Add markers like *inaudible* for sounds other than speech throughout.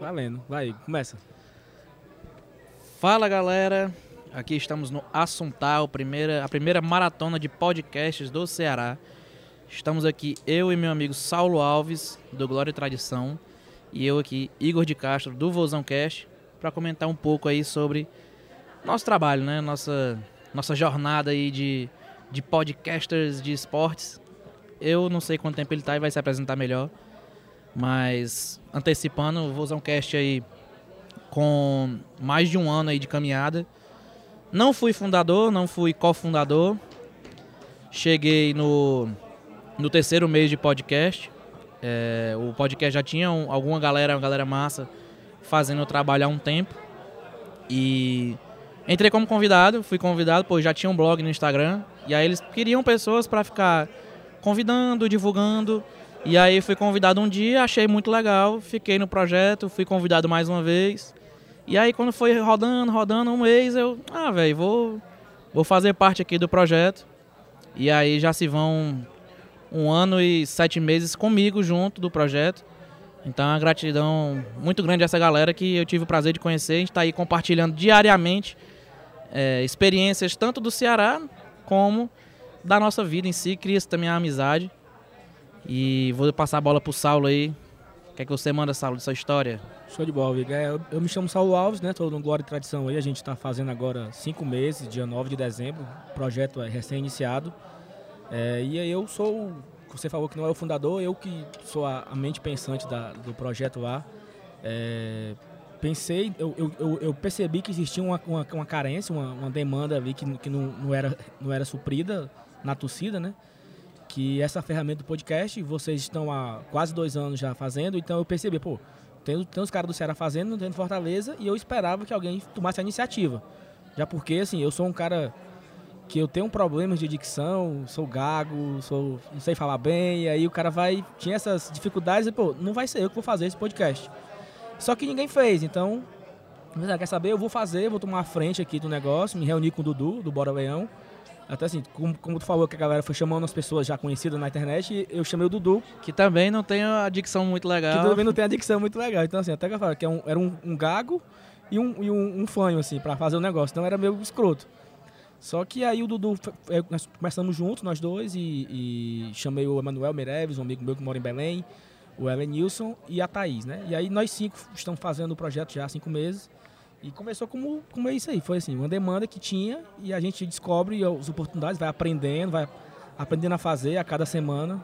Valendo. Vai, começa. Fala galera, aqui estamos no Assuntal, primeira, a primeira maratona de podcasts do Ceará. Estamos aqui, eu e meu amigo Saulo Alves, do Glória e Tradição, e eu aqui, Igor de Castro, do Vozão Cast, para comentar um pouco aí sobre nosso trabalho, né? Nossa, nossa jornada aí de, de podcasters de esportes. Eu não sei quanto tempo ele tá e vai se apresentar melhor, mas antecipando o Vozão Cast aí com mais de um ano aí de caminhada. Não fui fundador, não fui cofundador. Cheguei no, no terceiro mês de podcast. É, o podcast já tinha um, alguma galera, uma galera massa, fazendo o trabalho há um tempo. E entrei como convidado, fui convidado, pois já tinha um blog no Instagram. E aí eles queriam pessoas para ficar convidando, divulgando. E aí fui convidado um dia, achei muito legal, fiquei no projeto, fui convidado mais uma vez. E aí quando foi rodando, rodando um mês, eu, ah, velho, vou vou fazer parte aqui do projeto. E aí já se vão um ano e sete meses comigo junto do projeto. Então, é uma gratidão muito grande a essa galera que eu tive o prazer de conhecer. A gente está aí compartilhando diariamente é, experiências tanto do Ceará como da nossa vida em si. Cria-se também a amizade. E vou passar a bola pro Saulo aí. O que é que você manda, Saulo, dessa história? Show de bola, Viga. É, eu, eu, me chamo Saulo Alves, né? Tô no Glória e Tradição aí. A gente está fazendo agora cinco meses, dia 9 de dezembro. O projeto é recém-iniciado. É, e eu sou, você falou que não é o fundador, eu que sou a, a mente pensante da, do projeto lá. É, pensei, eu, eu, eu, percebi que existia uma, uma, uma carência, uma, uma, demanda ali que, que não, não, era, não era suprida na torcida, né? Que essa ferramenta do podcast, vocês estão há quase dois anos já fazendo, então eu percebi, pô, tem, tem os caras do Ceará fazendo, não tem Fortaleza, e eu esperava que alguém tomasse a iniciativa. Já porque, assim, eu sou um cara que eu tenho problemas de dicção, sou gago, sou, não sei falar bem, e aí o cara vai, tinha essas dificuldades e, pô, não vai ser eu que vou fazer esse podcast. Só que ninguém fez, então, quer saber, eu vou fazer, vou tomar a frente aqui do negócio, me reunir com o Dudu, do Bora Leão, até assim, como, como, tu falou que a galera foi chamando as pessoas já conhecidas na internet, eu chamei o Dudu. Que também não tem a dicção muito legal. Que também não tem a dicção muito legal. Então, assim, até que eu falo que é um, era um, um, gago e um, e um, um fanho, assim, pra fazer o negócio. Então era meio escroto. Só que aí o Dudu, é, nós começamos juntos, nós dois, e, e chamei o Emanuel Mereves, um amigo meu que mora em Belém, o Ellen Nilson e a Thaís, né? E aí nós cinco estamos fazendo o projeto já há cinco meses. E começou como, como é isso aí, foi assim, uma demanda que tinha e a gente descobre as oportunidades, vai aprendendo, vai aprendendo a fazer a cada semana.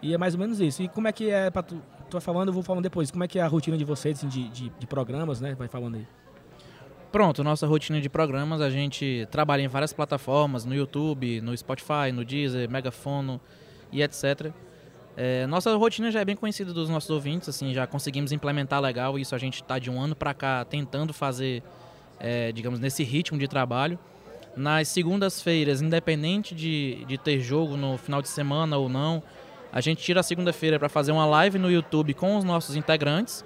E é mais ou menos isso. E como é que é, para tu, tu vai falando, eu vou falando depois, como é que é a rotina de vocês, assim, de, de, de programas, né? Vai falando aí. Pronto, nossa rotina de programas, a gente trabalha em várias plataformas, no YouTube, no Spotify, no Deezer, Megafono e etc. É, nossa rotina já é bem conhecida dos nossos ouvintes, assim, já conseguimos implementar legal isso. A gente está de um ano para cá tentando fazer, é, digamos, nesse ritmo de trabalho. Nas segundas-feiras, independente de, de ter jogo no final de semana ou não, a gente tira a segunda-feira para fazer uma live no YouTube com os nossos integrantes,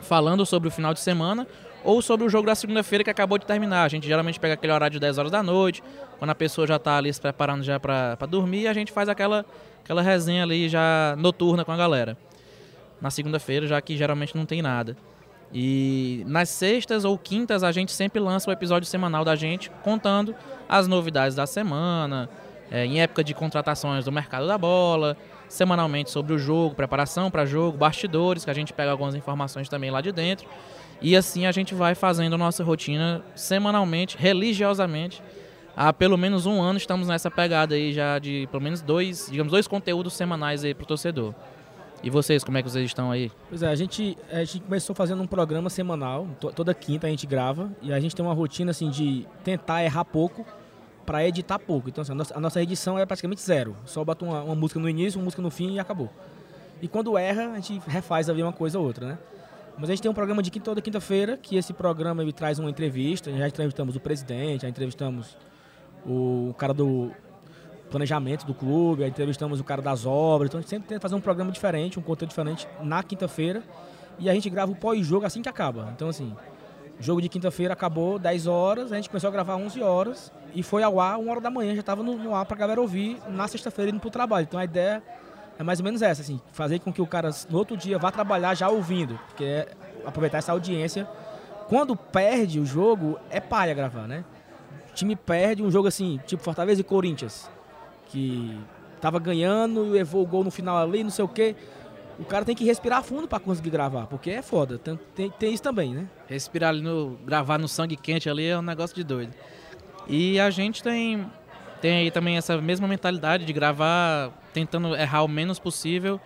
falando sobre o final de semana ou sobre o jogo da segunda-feira que acabou de terminar. A gente geralmente pega aquele horário de 10 horas da noite, quando a pessoa já está ali se preparando já para dormir, a gente faz aquela, aquela resenha ali já noturna com a galera. Na segunda-feira, já que geralmente não tem nada. E nas sextas ou quintas a gente sempre lança o episódio semanal da gente contando as novidades da semana, é, em época de contratações do mercado da bola, semanalmente sobre o jogo, preparação para jogo, bastidores, que a gente pega algumas informações também lá de dentro. E assim a gente vai fazendo nossa rotina semanalmente, religiosamente. Há pelo menos um ano estamos nessa pegada aí já de pelo menos dois, digamos, dois conteúdos semanais aí pro torcedor. E vocês, como é que vocês estão aí? Pois é, a gente, a gente começou fazendo um programa semanal, toda quinta a gente grava, e a gente tem uma rotina assim de tentar errar pouco para editar pouco. Então assim, a, nossa, a, nossa, edição é praticamente zero. Só bota uma, uma, música no início, uma música no fim e acabou. E quando erra, a gente refaz ali uma coisa ou outra, né? Mas a gente tem um programa de quinta, toda quinta-feira, que esse programa ele traz uma entrevista. Já entrevistamos o presidente, já entrevistamos o cara do planejamento do clube, já entrevistamos o cara das obras. Então a gente sempre tenta fazer um programa diferente, um conteúdo diferente na quinta-feira. E a gente grava o pós-jogo assim que acaba. Então, assim, jogo de quinta-feira acabou 10 horas, a gente começou a gravar 11 horas e foi ao ar 1 hora da manhã, já estava no, no ar para a galera ouvir na sexta-feira indo para o trabalho. Então a ideia é mais ou menos essa, assim, fazer com que o cara no outro dia vá trabalhar já ouvindo, porque é, aproveitar essa audiência. Quando perde o jogo, é paia gravar, né? Time perde um jogo assim, tipo Fortaleza e Corinthians, que tava ganhando, levou o gol no final ali, não sei o quê. O cara tem que respirar fundo para conseguir gravar, porque é foda. Tem, tem, tem, isso também, né? Respirar ali no. gravar no sangue quente ali é um negócio de doido. E a gente tem, tem aí também essa mesma mentalidade de gravar tentando errar o menos possível.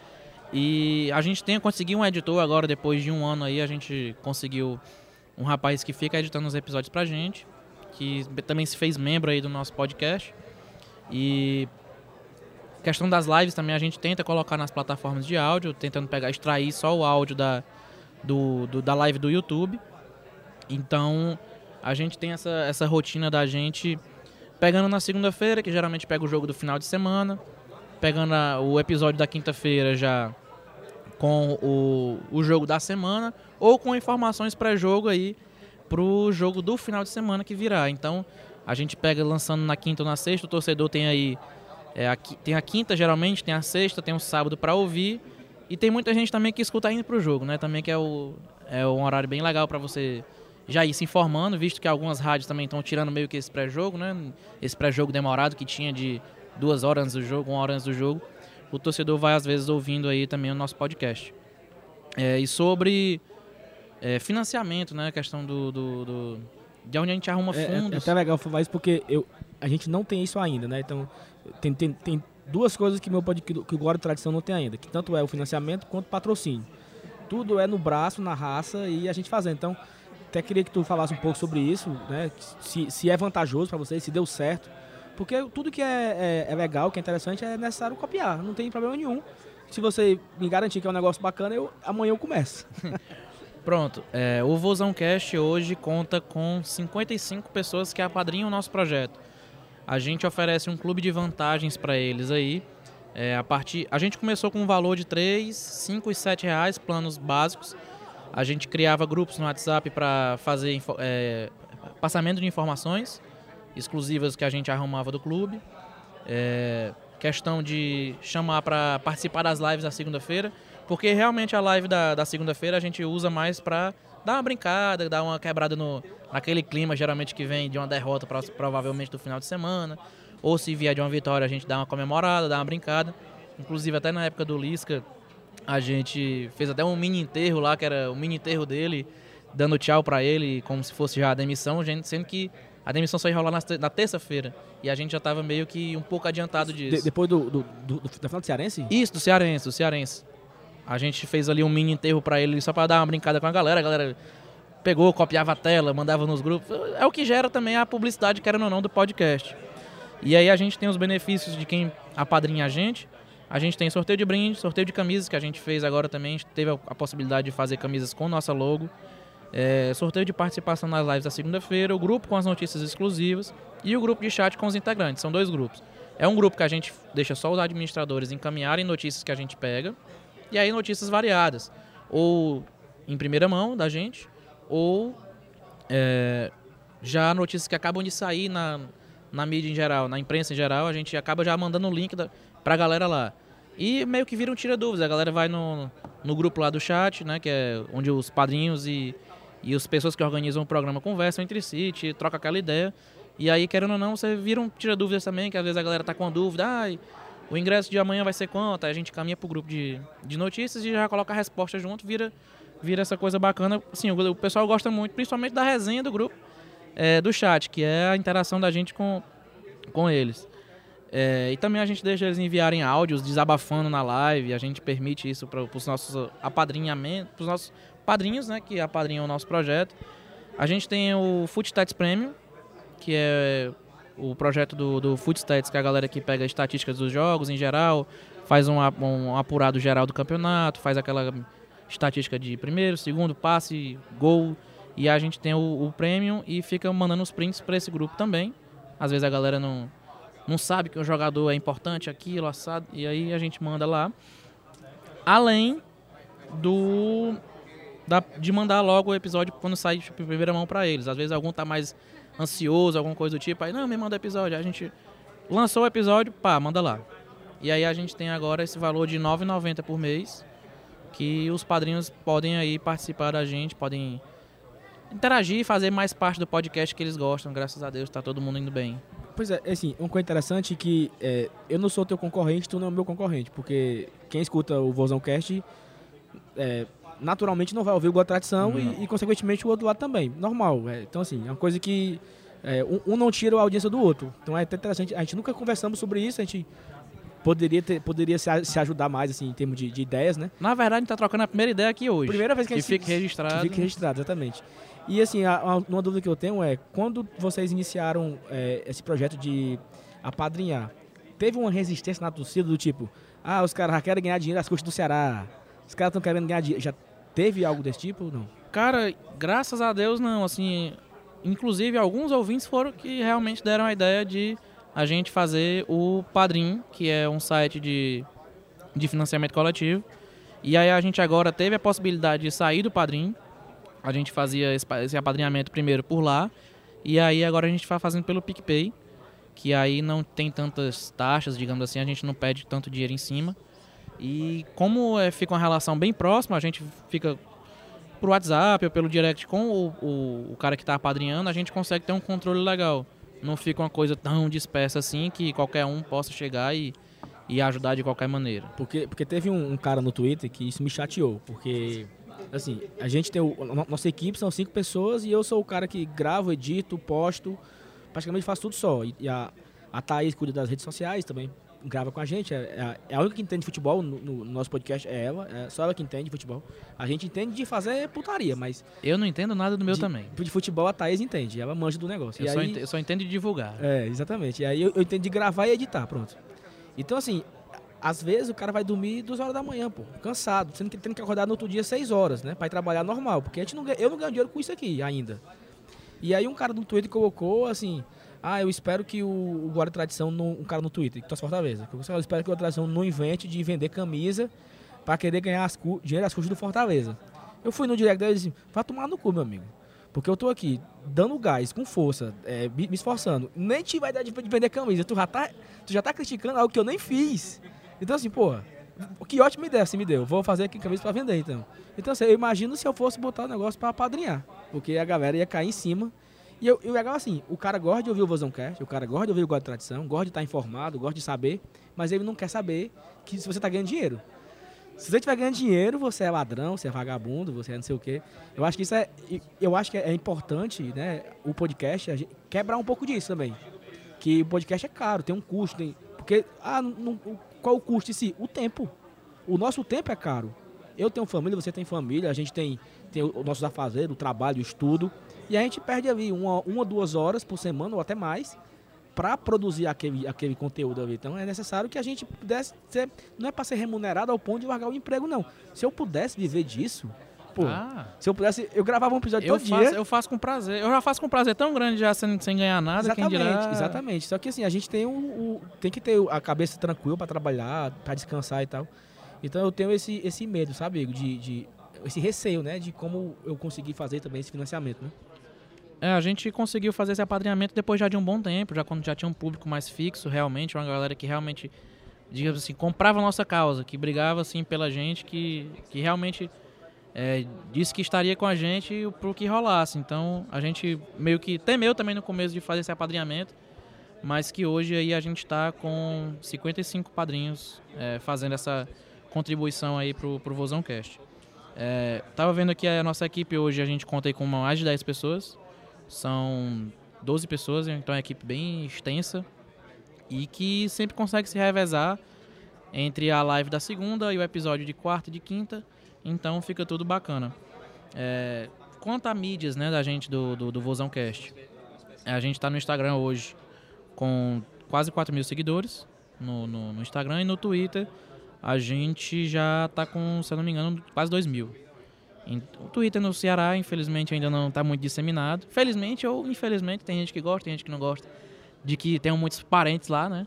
E a gente tem conseguido um editor agora, depois de um ano aí, a gente conseguiu um rapaz que fica editando os episódios pra gente, que também se fez membro aí do nosso podcast. E questão das lives também a gente tenta colocar nas plataformas de áudio, tentando pegar, extrair só o áudio da, do, do da live do YouTube. Então a gente tem essa, essa rotina da gente pegando na segunda-feira, que geralmente pega o jogo do final de semana, pegando a, o episódio da quinta-feira já com o, o jogo da semana, ou com informações pré-jogo aí pro jogo do final de semana que virá. Então a gente pega lançando na quinta ou na sexta, o torcedor tem aí. É, a, tem a quinta geralmente, tem a sexta, tem o sábado para ouvir. E tem muita gente também que escuta indo pro jogo, né? Também que é, o, é um horário bem legal para você já ir se informando, visto que algumas rádios também estão tirando meio que esse pré-jogo, né? Esse pré-jogo demorado que tinha de duas horas antes do jogo, uma hora antes do jogo. O torcedor vai às vezes ouvindo aí também o nosso podcast. É, e sobre é, financiamento, né? A questão do, do, do, de onde a gente arruma fundos. É, é até legal falar isso porque eu, a gente não tem isso ainda, né? Então tem, tem, tem duas coisas que meu podcast, que o Glória Tradição não tem ainda, que tanto é o financiamento quanto o patrocínio. Tudo é no braço, na raça e a gente fazendo. Então até queria que tu falasse um pouco sobre isso, né? Se, se é vantajoso para vocês, se deu certo. Porque tudo que é, é, é, legal, que é interessante, é necessário copiar. Não tem problema nenhum. Se você me garantir que é um negócio bacana, eu, amanhã eu começo. *laughs* Pronto. É, o Vozão Cast hoje conta com 55 pessoas que apadrinham o nosso projeto. A gente oferece um clube de vantagens para eles aí. É, a, partir, a gente começou com um valor de 3, 5 e 7 reais, planos básicos. A gente criava grupos no WhatsApp para fazer é, passamento de informações exclusivas que a gente arrumava do clube. É, questão de chamar para participar das lives da segunda-feira, porque realmente a live da, da segunda-feira a gente usa mais para dar uma brincada, dar uma quebrada no, naquele clima geralmente que vem de uma derrota provavelmente do final de semana, ou se vier de uma vitória a gente dá uma comemorada, dá uma brincada. Inclusive até na época do Lisca, a gente fez até um mini enterro lá, que era o mini enterro dele, dando tchau para ele, como se fosse já a demissão, sendo que a demissão só ia rolar na terça-feira. E a gente já estava meio que um pouco adiantado disso. De, depois do, do, do, do, final do Cearense? Isso, do Cearense, do Cearense. A gente fez ali um mini enterro para ele só para dar uma brincada com a galera. A galera pegou, copiava a tela, mandava nos grupos. É o que gera também a publicidade, querendo ou não, do podcast. E aí a gente tem os benefícios de quem apadrinha a gente. A gente tem sorteio de brinde, sorteio de camisas que a gente fez agora também. A gente teve a possibilidade de fazer camisas com nossa logo. É, sorteio de participação nas lives da segunda-feira, o grupo com as notícias exclusivas e o grupo de chat com os integrantes. São dois grupos. É um grupo que a gente deixa só os administradores encaminharem notícias que a gente pega. E aí notícias variadas. Ou em primeira mão da gente, ou é, já notícias que acabam de sair na, na mídia em geral, na imprensa em geral, a gente acaba já mandando o link da, pra galera lá. E meio que vira um tira-dúvidas. A galera vai no, no grupo lá do chat, né? Que é onde os padrinhos e, e as pessoas que organizam o programa conversam entre si, te, troca aquela ideia. E aí, querendo ou não, você vira um tira-dúvidas também, que às vezes a galera tá com a dúvida. Ah, o ingresso de amanhã vai ser quanto? Aí a gente caminha pro grupo de, de notícias e já coloca a resposta junto, vira, vira essa coisa bacana. Sim, o, o pessoal gosta muito, principalmente da resenha do grupo, é, do chat, que é a interação da gente com, com eles. É, e também a gente deixa eles enviarem áudios desabafando na live, a gente permite isso para os nossos apadrinhamentos, para os nossos padrinhos, né, que apadrinham o nosso projeto. A gente tem o Footstats Premium, que é o projeto do, do Footstats, que é a galera que pega estatísticas dos jogos em geral, faz um, um apurado geral do campeonato, faz aquela estatística de primeiro, segundo, passe, gol. E a gente tem o, o Premium e fica mandando os prints para esse grupo também. Às vezes a galera não, não sabe que o jogador é importante, aquilo, assado, e aí a gente manda lá. Além do da, de mandar logo o episódio quando sai em primeira mão para eles. Às vezes algum tá mais ansioso, alguma coisa do tipo, aí não, me manda o episódio. Aí a gente lançou o episódio, pá, manda lá. E aí a gente tem agora esse valor de R$ 9,90 por mês, que os padrinhos podem aí participar da gente, podem interagir e fazer mais parte do podcast que eles gostam. Graças a Deus, tá todo mundo indo bem. Pois é, assim, uma coisa interessante é que é, eu não sou teu concorrente, tu não é meu concorrente, porque quem escuta o Vozão Cast é, naturalmente não vai ouvir o Boa Tradição Não. e, e, consequentemente, o outro lado também. Normal. é. então, assim, é uma coisa que é, um, um não tira a audiência do outro. Então é até interessante. A gente nunca conversamos sobre isso, a gente poderia, ter, poderia se, a- se ajudar mais, assim, em termos de, de ideias, né? Na verdade, a gente tá trocando a primeira ideia aqui hoje. Primeira vez que a que gente fique se- registrado. Que fique registrado, exatamente. E assim, a- a- uma dúvida que eu tenho é, quando vocês iniciaram é, esse projeto de apadrinhar, teve uma resistência na torcida do tipo, ah, os caras já querem ganhar dinheiro às custas do Ceará, os caras estão querendo ganhar dinheiro. Já teve algo desse tipo ou não? Cara, graças a Deus não, assim, inclusive alguns ouvintes foram que realmente deram a ideia de a gente fazer o Padrim, que é um site de, de financiamento coletivo. E aí a gente agora teve a possibilidade de sair do Padrim. A gente fazia esse, esse apadrinhamento primeiro por lá. E aí agora a gente vai fazendo pelo PicPay, que aí não tem tantas taxas, digamos assim, a gente não pede tanto dinheiro em cima. E como é, fica uma relação bem próxima, a gente fica por WhatsApp ou pelo direct com o, o, o cara que está apadrinhando, a gente consegue ter um controle legal. Não fica uma coisa tão dispersa assim que qualquer um possa chegar e, e ajudar de qualquer maneira. Porque, porque teve um, um cara no Twitter que isso me chateou, porque, assim, a gente tem o, nossa equipe são cinco pessoas e eu sou o cara que gravo, edito, posto, praticamente faço tudo só. E, e a, a Thaís cuida das redes sociais também, grava com a gente, é, é a- é única que entende futebol no, no nosso podcast, é ela, é só ela que entende futebol. A gente entende de fazer putaria, mas Eu não entendo nada do meu de, também. de futebol a Thaís entende, ela manja do negócio. Eu, e só aí, ente- eu só entendo de divulgar. é, exatamente. E aí eu, eu entendo de gravar e editar, pronto. Então, assim, às vezes o cara vai dormir duas horas da manhã, pô, cansado, sendo que ele tem que acordar no outro dia seis horas, né? Pra ir trabalhar normal, porque a gente não eu não ganho dinheiro com isso aqui ainda. E aí um cara no Twitter colocou assim, ah, eu espero que o, o Guarda Tradição, não, um cara no Twitter, que torce Fortaleza, eu espero que o Guarda Tradição não invente de vender camisa pra querer ganhar as dinheiro às custas do Fortaleza. Eu fui no direct dele e disse, vai tomar no cu, meu amigo. Porque eu tô aqui dando gás, com força, é, me me esforçando. Nem tive a ideia de de vender camisa. Tu já, tá, tu já tá criticando algo que eu nem fiz. Então, assim, porra, que ótima ideia você me deu. Vou fazer aqui camisa pra vender, então. Então, assim, eu imagino se eu fosse botar o negócio pra apadrinhar. Porque a galera ia cair em cima. E eu, e o legal assim, o cara gosta de ouvir o Vozão Cast, o cara gosta de ouvir o de Tradição, gosta de estar informado, gosta de saber, mas ele não quer saber que se você tá ganhando dinheiro. Se você estiver ganhando dinheiro, você é ladrão, você é vagabundo, você é não sei o quê. Eu acho que isso é. Eu acho que é importante, né? O podcast, quebrar um pouco disso também. Que o podcast é caro, tem um custo. Tem, porque, ah, não- qual o custo em si? O tempo. O nosso tempo é caro. Eu tenho família, você tem família, a gente tem, tem o nosso afazeres, o trabalho, o estudo. E a gente perde ali uma, uma duas horas por semana ou até mais para produzir aquele, aquele conteúdo ali. Então é necessário que a gente pudesse ser. Não é para ser remunerado ao ponto de largar o emprego, não. Se eu pudesse viver disso, pô, Ah, se eu pudesse. Eu gravava um episódio eu todo faço, dia. eu faço com prazer. Eu já faço com prazer tão grande já sem, sem ganhar nada, Exatamente, dirá... exatamente. Só que assim, a gente tem o, o- tem que ter a cabeça tranquila para trabalhar, para descansar e tal. Então eu tenho esse, esse medo, sabe, de, de esse receio, né, de como eu conseguir fazer também esse financiamento, né? É, a gente conseguiu fazer esse apadrinhamento depois já de um bom tempo, já quando já tinha um público mais fixo, realmente, uma galera que realmente, digamos assim, comprava a nossa causa, que brigava assim pela gente, que, que realmente é, disse que estaria com a gente pro que rolasse. Então a gente meio que temeu também no começo de fazer esse apadrinhamento, mas que hoje aí a gente está com 55 padrinhos é, fazendo essa contribuição aí pro, pro Vozão Cast. É, tava vendo aqui a nossa equipe hoje, a gente conta com mais de 10 pessoas. São 12 pessoas, então é uma equipe bem extensa e que sempre consegue se revezar entre a live da segunda e o episódio de quarta e de quinta. Então fica tudo bacana. É, quanto a mídias né, da gente do, do, do Vozão Cast, a gente está no Instagram hoje com quase 4 mil seguidores no, no, no Instagram e no Twitter a gente já está com, se eu não me engano, quase 2 mil. O Twitter no Ceará, infelizmente, ainda não está muito disseminado. Felizmente ou infelizmente, tem gente que gosta, tem gente que não gosta. De que tenham muitos parentes lá, né?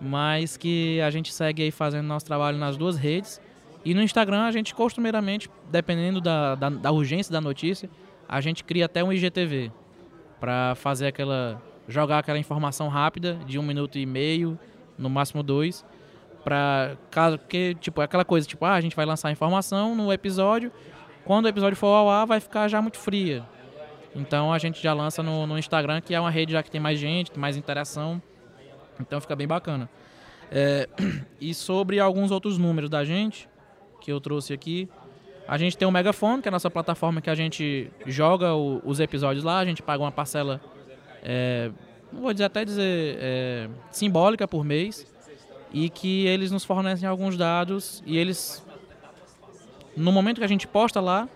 Mas que a gente segue aí fazendo nosso trabalho nas duas redes. E no Instagram, a gente costumeiramente, dependendo da, da, da urgência da notícia, a gente cria até um IGTV. Para fazer aquela. jogar aquela informação rápida de um minuto e meio, no máximo dois Pra caso, porque, tipo, é aquela coisa, tipo, ah, a gente vai lançar informação no episódio, quando o episódio for ao ar, vai ficar já muito fria. Então a gente já lança no, no Instagram, que é uma rede já que tem mais gente, tem mais interação. Então fica bem bacana. É, *clears throat* e sobre alguns outros números da gente, que eu trouxe aqui, a gente tem o Megafone, que é a nossa plataforma que a gente joga o, os episódios lá, a gente paga uma parcela, é, vou dizer até dizer, é, simbólica por mês, e que eles nos fornecem alguns dados e eles, no momento que a gente posta lá,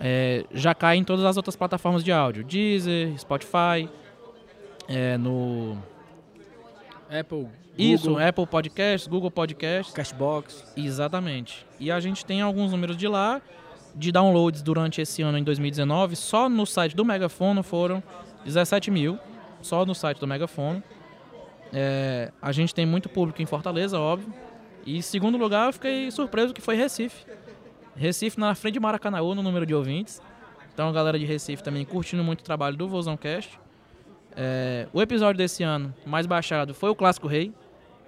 é, já cai em todas as outras plataformas de áudio, Deezer, Spotify, é, no Apple, isso, Google, Apple Podcasts, Google Podcasts. Cashbox. Exatamente. E a gente tem alguns números de lá, de downloads durante esse ano em 2019. Só no site do Megafono foram 17 mil. Só no site do Megafono. É, a gente tem muito público em Fortaleza, óbvio. E em segundo lugar, eu fiquei surpreso que foi Recife. Recife na frente de Maracanãú no número de ouvintes. Então a galera de Recife também curtindo muito o trabalho do Vozão Cast. É, o episódio desse ano mais baixado foi o Clássico Rei.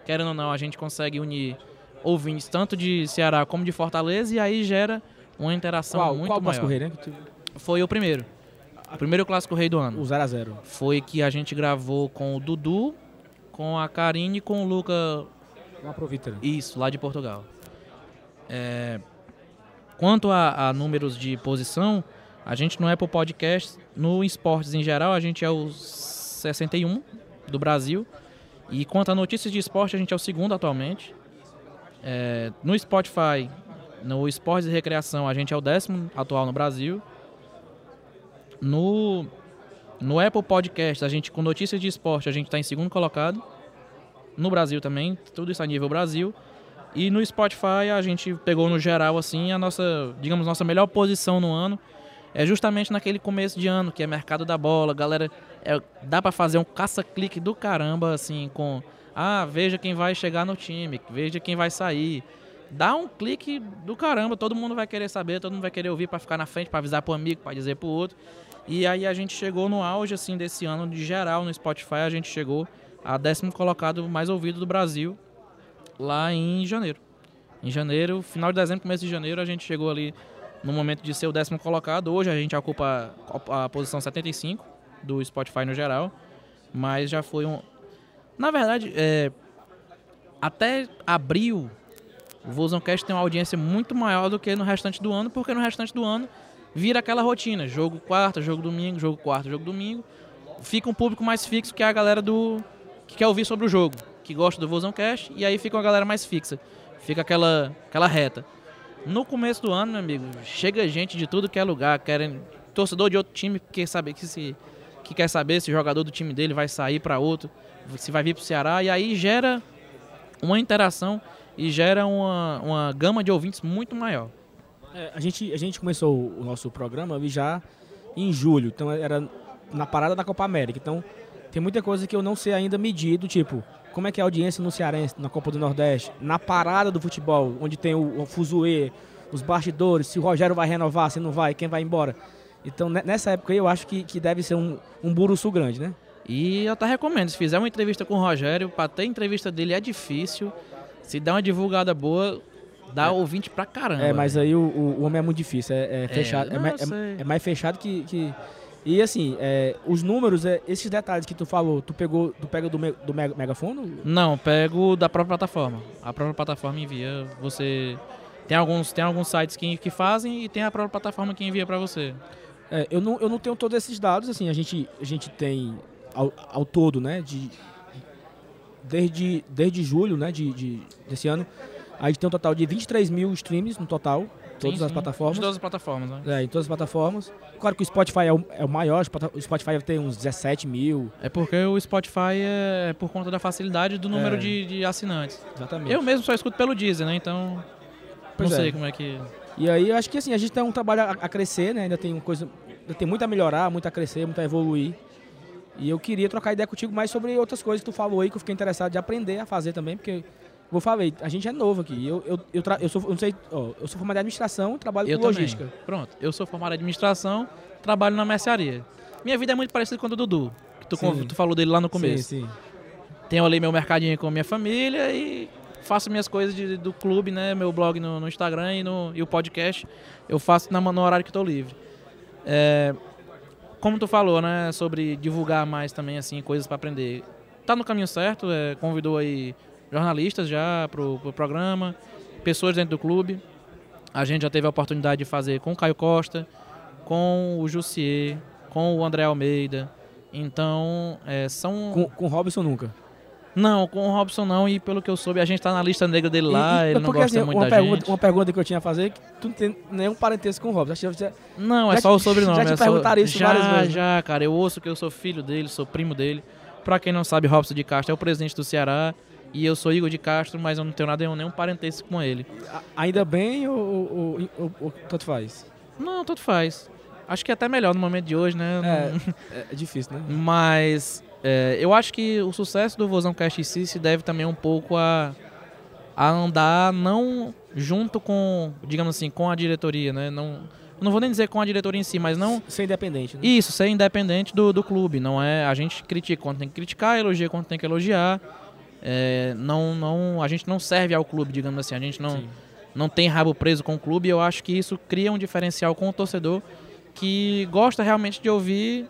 Querendo ou não, a gente consegue unir ouvintes tanto de Ceará como de Fortaleza e aí gera uma interação Qual, muito qual maior. Clássico Rei, né? Foi o primeiro. O primeiro Clássico Rei do ano. O 0x0. Foi que a gente gravou com o Dudu, com a Karine e com o Luca aproveita. isso, lá de Portugal. É, quanto a, a números de posição, a gente no Apple Podcast, no esportes em geral, a gente é o 61 do Brasil. E quanto a notícias de esporte, a gente é o segundo atualmente. É, no Spotify, no esportes e recreação, a gente é o décimo atual no Brasil. No, no Apple Podcast, a gente com notícias de esporte, a gente está em segundo colocado no Brasil também, tudo isso a nível Brasil. E no Spotify a gente pegou no geral assim a nossa, digamos, nossa melhor posição no ano é justamente naquele começo de ano, que é mercado da bola, galera, é, dá pra fazer um caça-clique do caramba assim com ah, veja quem vai chegar no time, veja quem vai sair. Dá um clique do caramba, todo mundo vai querer saber, todo mundo vai querer ouvir pra ficar na frente, pra avisar pro amigo, pra dizer pro outro. E aí a gente chegou no auge assim desse ano de geral no Spotify, a gente chegou a décimo colocado mais ouvido do Brasil lá em janeiro. Em janeiro, final de dezembro, começo de janeiro, a gente chegou ali no momento de ser o décimo colocado. Hoje a gente ocupa a posição 75 do Spotify no geral, mas já foi um. Na verdade, é, até abril, o Vozãocast tem uma audiência muito maior do que no restante do ano, porque no restante do ano vira aquela rotina: jogo quarta, jogo domingo, jogo quarta, jogo domingo. Fica um público mais fixo que é a galera do que quer ouvir sobre o jogo, que gosta do Vozãocast, e aí fica uma galera mais fixa. Fica aquela, aquela reta. No começo do ano, meu amigo, chega gente de tudo que é lugar, querem torcedor de outro time que quer saber que se que quer saber se o jogador do time dele vai sair para outro, se vai vir pro Ceará e aí gera uma interação e gera uma, uma gama de ouvintes muito maior. É, a, gente, a gente começou o nosso programa já em julho, então era na parada da Copa América. Então tem muita coisa que eu não sei ainda medir, do tipo, como é que é a audiência no Cearense, na Copa do Nordeste, na parada do futebol, onde tem o, o fuzuê, os bastidores, se o Rogério vai renovar, se não vai, quem vai embora. Então ne- nessa época eu acho que, que deve ser um, um buruçu grande, né? E eu até recomendo, se fizer uma entrevista com o Rogério, para ter entrevista dele é difícil. Se der uma divulgada boa, dá ouvinte pra caramba. É, mas aí o, o, homem é muito difícil, é, é fechado, é, não, mais, é- é mais fechado que, que- E assim, é, os números, é, esses detalhes que tu falou, tu pegou, tu pega do, me- do mega, megafono? Não, pego da própria plataforma. A própria plataforma envia, você... Tem alguns, tem alguns sites que, que fazem e tem a própria plataforma que envia pra você. É, eu, não, eu não tenho todos esses dados, assim, a gente, a gente tem ao, ao todo, né, de, desde, desde julho, né, de, de- desse ano, a gente tem um total de 23 mil streams no total, todas Sim, as sim. plataformas. De todas as plataformas, né? É, em todas as plataformas. Claro que o Spotify é o, é o maior, o Spotify tem uns 17 mil. É porque o Spotify é por conta da facilidade do número É. de, de assinantes. Exatamente. Eu mesmo só escuto pelo Deezer, né? Então, Pois não é. sei como é que... E aí eu acho que assim, a gente tem um trabalho a, a crescer, né? Ainda tem uma coisa. Ainda tem muito a melhorar, muito a crescer, muito a evoluir. E eu queria trocar ideia contigo mais sobre outras coisas que tu falou aí, que eu fiquei interessado de aprender a fazer também, porque, como eu falei, a gente é novo aqui. Eu, eu, eu, eu sou, eu não sei, ó, eu sou formado em administração, trabalho Eu com também. logística. Pronto, eu sou formado em administração, trabalho na mercearia. Minha vida é muito parecida com a do Dudu, que tu, Sim. tu falou dele lá no começo. Sim, sim. Tenho ali meu mercadinho com a minha família e faço minhas coisas de, do clube, né? Meu blog no, no Instagram e, no, e o podcast. Eu faço na, no horário que estou livre. É, como tu falou, né? Sobre divulgar mais também, assim, coisas para aprender. Tá no caminho certo, é, convidou aí jornalistas já pro, pro programa, pessoas dentro do clube. A gente já teve a oportunidade de fazer com o Caio Costa, com o Jussier, com o André Almeida. Então, é, são. Com, com o Robson nunca. Não, com o Robson não, e pelo que eu soube, a gente tá na lista negra dele lá, e, e, ele não gosta assim, muito uma da pergunta, gente. Uma pergunta que eu tinha a fazer, que tu não tem nenhum parentesco com o Robson. Já, não, é só o sobrenome. Já te é perguntaram só... isso já, várias vezes. Já, cara, eu ouço que eu sou filho dele, sou primo dele. Pra quem não sabe, Robson de Castro é o presidente do Ceará, e eu sou Igor de Castro, mas eu não tenho nada, nenhum parentesco com ele. Ainda bem ou, ou, ou, ou tanto faz? Não, tanto faz. Acho que é até melhor no momento de hoje, né? É, é difícil, né? *laughs* Mas é, eu acho que o sucesso do Vozão Cast em si se deve também um pouco a, a andar não junto com, digamos assim, com a diretoria, né? Não, não vou nem dizer com a diretoria em si, mas não... Ser independente, né? Isso, ser independente do, do clube. Não é... A gente critica quando tem que criticar, elogia quando tem que elogiar. É, não, não, a gente não serve ao clube, digamos assim. A gente não, não tem rabo preso com o clube e eu acho que isso cria um diferencial com o torcedor que gosta realmente de ouvir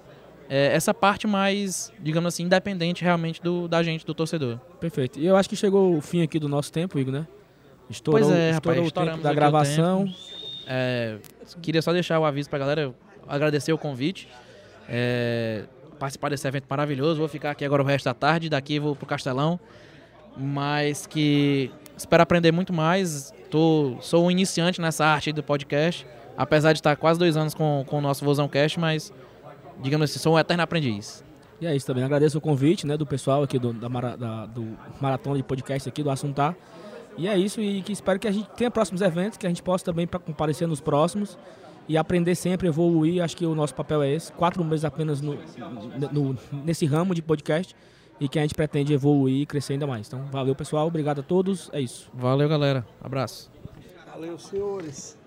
é, essa parte mais, digamos assim, independente realmente do, da gente, do torcedor. Perfeito. E eu acho que chegou o fim aqui do nosso tempo, Igor, né? Estourou, pois é, estourou rapaz, o tempo da gravação. É, queria só deixar o aviso pra galera, agradecer o convite. É, participar desse evento maravilhoso. Vou ficar aqui agora o resto da tarde, daqui vou pro Castelão. Mas que espero aprender muito mais. Tô, sou um iniciante nessa arte do podcast. Apesar de estar quase dois anos com, com o nosso Vozão Cast, mas digamos assim, sou um eterno aprendiz. E é isso também. Agradeço o convite né, do pessoal aqui do, da, da, do Maratona de Podcast aqui do Assuntar. E é isso, e que espero que a gente tenha próximos eventos, que a gente possa também comparecer nos próximos e aprender sempre, evoluir. Acho que o nosso papel é esse. Quatro meses apenas no, no, nesse ramo de podcast e que a gente pretende evoluir e crescer ainda mais. Então, valeu pessoal, obrigado a todos, é isso. Valeu galera, abraço. Valeu senhores.